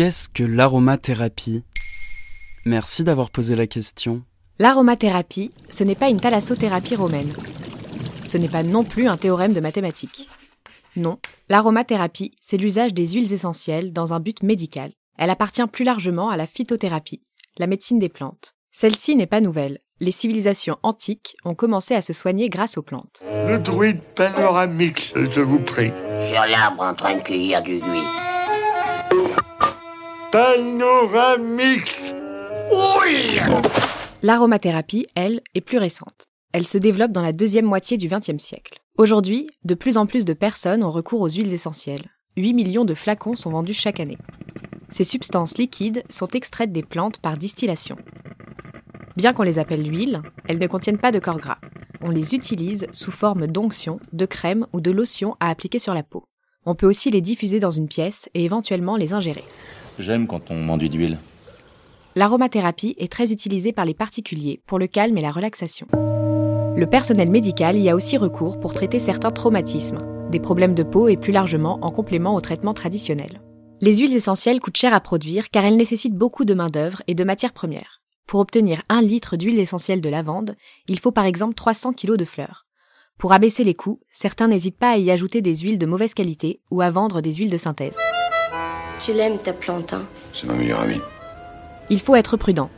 Qu'est-ce que l'aromathérapie? Merci d'avoir posé la question. L'aromathérapie, ce n'est pas une thalassothérapie romaine. Ce n'est pas non plus un théorème de mathématiques. Non, l'aromathérapie, c'est l'usage des huiles essentielles dans un but médical. Elle appartient plus largement à la phytothérapie, la médecine des plantes. Celle-ci n'est pas nouvelle. Les civilisations antiques ont commencé à se soigner grâce aux plantes. Le druide panoramix, je vous prie. Sur l'arbre en train de cueillir du buis. Panoramix Oui L'aromathérapie, elle, est plus récente. Elle se développe dans la deuxième moitié du XXe siècle. Aujourd'hui, de plus en plus de personnes ont recours aux huiles essentielles. 8 millions de flacons sont vendus chaque année. Ces substances liquides sont extraites des plantes par distillation. Bien qu'on les appelle l'huile, elles ne contiennent pas de corps gras. On les utilise sous forme d'onction, de crème ou de lotion à appliquer sur la peau. On peut aussi les diffuser dans une pièce et éventuellement les ingérer. J'aime quand on m'enduit d'huile. L'aromathérapie est très utilisée par les particuliers pour le calme et la relaxation. Le personnel médical y a aussi recours pour traiter certains traumatismes, des problèmes de peau et plus largement en complément au traitement traditionnel. Les huiles essentielles coûtent cher à produire car elles nécessitent beaucoup de main-d'œuvre et de matières premières. Pour obtenir un litre d'huile essentielle de lavande, il faut par exemple 300 kg de fleurs. Pour abaisser les coûts, certains n'hésitent pas à y ajouter des huiles de mauvaise qualité ou à vendre des huiles de synthèse. Tu l'aimes ta plante, hein C'est ma meilleure amie. Il faut être prudent.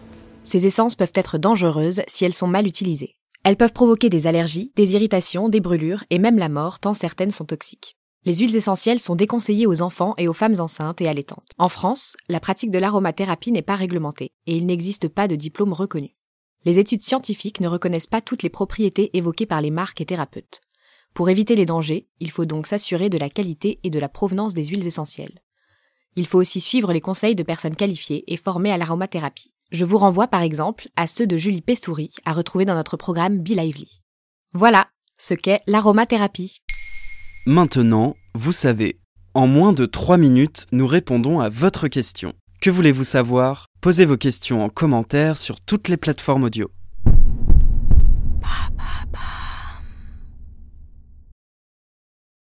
Ces essences peuvent être dangereuses si elles sont mal utilisées. Elles peuvent provoquer des allergies, des irritations, des brûlures et même la mort tant certaines sont toxiques. Les huiles essentielles sont déconseillées aux enfants et aux femmes enceintes et allaitantes. En France, la pratique de l'aromathérapie n'est pas réglementée et il n'existe pas de diplôme reconnu. Les études scientifiques ne reconnaissent pas toutes les propriétés évoquées par les marques et thérapeutes. Pour éviter les dangers, il faut donc s'assurer de la qualité et de la provenance des huiles essentielles. Il faut aussi suivre les conseils de personnes qualifiées et formées à l'aromathérapie. Je vous renvoie par exemple à ceux de Julie Pestouri à retrouver dans notre programme Be Lively. Voilà ce qu'est l'aromathérapie. Maintenant, vous savez. En moins de 3 minutes, nous répondons à votre question. Que voulez-vous savoir? Posez vos questions en commentaire sur toutes les plateformes audio.